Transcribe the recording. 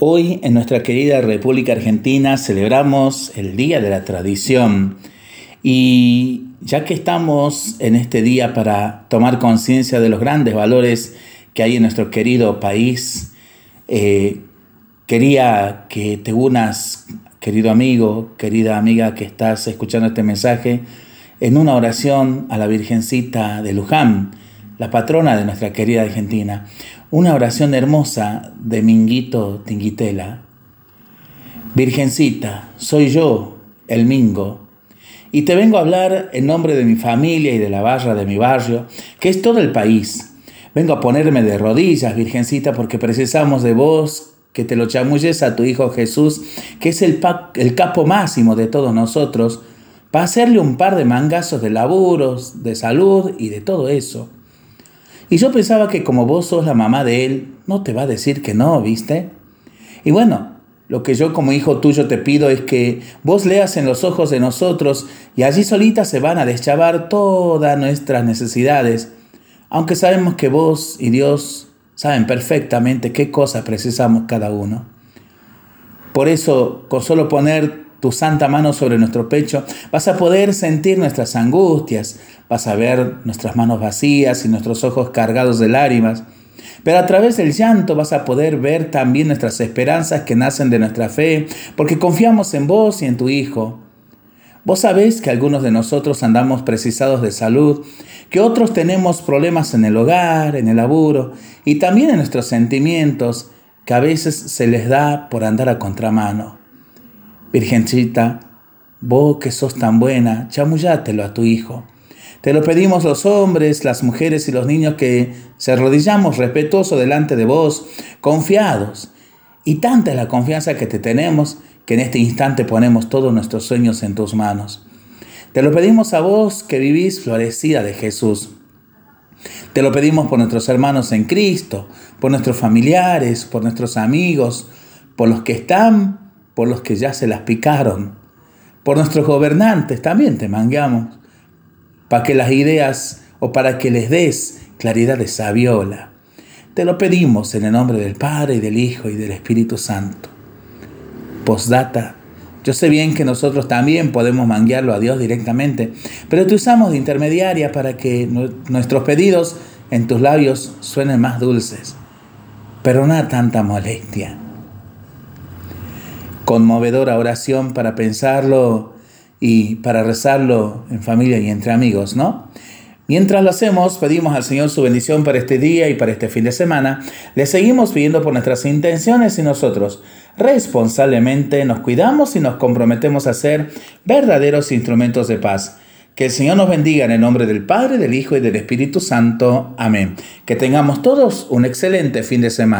Hoy en nuestra querida República Argentina celebramos el Día de la Tradición y ya que estamos en este día para tomar conciencia de los grandes valores que hay en nuestro querido país, eh, quería que te unas, querido amigo, querida amiga que estás escuchando este mensaje, en una oración a la Virgencita de Luján, la patrona de nuestra querida Argentina. Una oración hermosa de Minguito Tinguitela. Virgencita, soy yo, el Mingo, y te vengo a hablar en nombre de mi familia y de la barra de mi barrio, que es todo el país. Vengo a ponerme de rodillas, Virgencita, porque precisamos de vos, que te lo chamulles a tu Hijo Jesús, que es el, el capo máximo de todos nosotros, para hacerle un par de mangazos de laburos, de salud y de todo eso. Y yo pensaba que como vos sos la mamá de él, no te va a decir que no, ¿viste? Y bueno, lo que yo como hijo tuyo te pido es que vos leas en los ojos de nosotros y allí solitas se van a deschavar todas nuestras necesidades, aunque sabemos que vos y Dios saben perfectamente qué cosas precisamos cada uno. Por eso, con solo poner tu santa mano sobre nuestro pecho, vas a poder sentir nuestras angustias, vas a ver nuestras manos vacías y nuestros ojos cargados de lágrimas. Pero a través del llanto vas a poder ver también nuestras esperanzas que nacen de nuestra fe, porque confiamos en vos y en tu Hijo. Vos sabés que algunos de nosotros andamos precisados de salud, que otros tenemos problemas en el hogar, en el laburo y también en nuestros sentimientos, que a veces se les da por andar a contramano. Virgencita, vos que sos tan buena, chamullátelo a tu hijo. Te lo pedimos los hombres, las mujeres y los niños que se arrodillamos respetuoso delante de vos, confiados. Y tanta es la confianza que te tenemos que en este instante ponemos todos nuestros sueños en tus manos. Te lo pedimos a vos que vivís florecida de Jesús. Te lo pedimos por nuestros hermanos en Cristo, por nuestros familiares, por nuestros amigos, por los que están por los que ya se las picaron, por nuestros gobernantes también te mangamos, para que las ideas o para que les des claridad de sabiola. Te lo pedimos en el nombre del Padre y del Hijo y del Espíritu Santo. Postdata. Yo sé bien que nosotros también podemos manguearlo a Dios directamente, pero te usamos de intermediaria para que nuestros pedidos en tus labios suenen más dulces. Pero no tanta molestia conmovedora oración para pensarlo y para rezarlo en familia y entre amigos, ¿no? Mientras lo hacemos, pedimos al Señor su bendición para este día y para este fin de semana. Le seguimos pidiendo por nuestras intenciones y nosotros responsablemente nos cuidamos y nos comprometemos a ser verdaderos instrumentos de paz. Que el Señor nos bendiga en el nombre del Padre, del Hijo y del Espíritu Santo. Amén. Que tengamos todos un excelente fin de semana.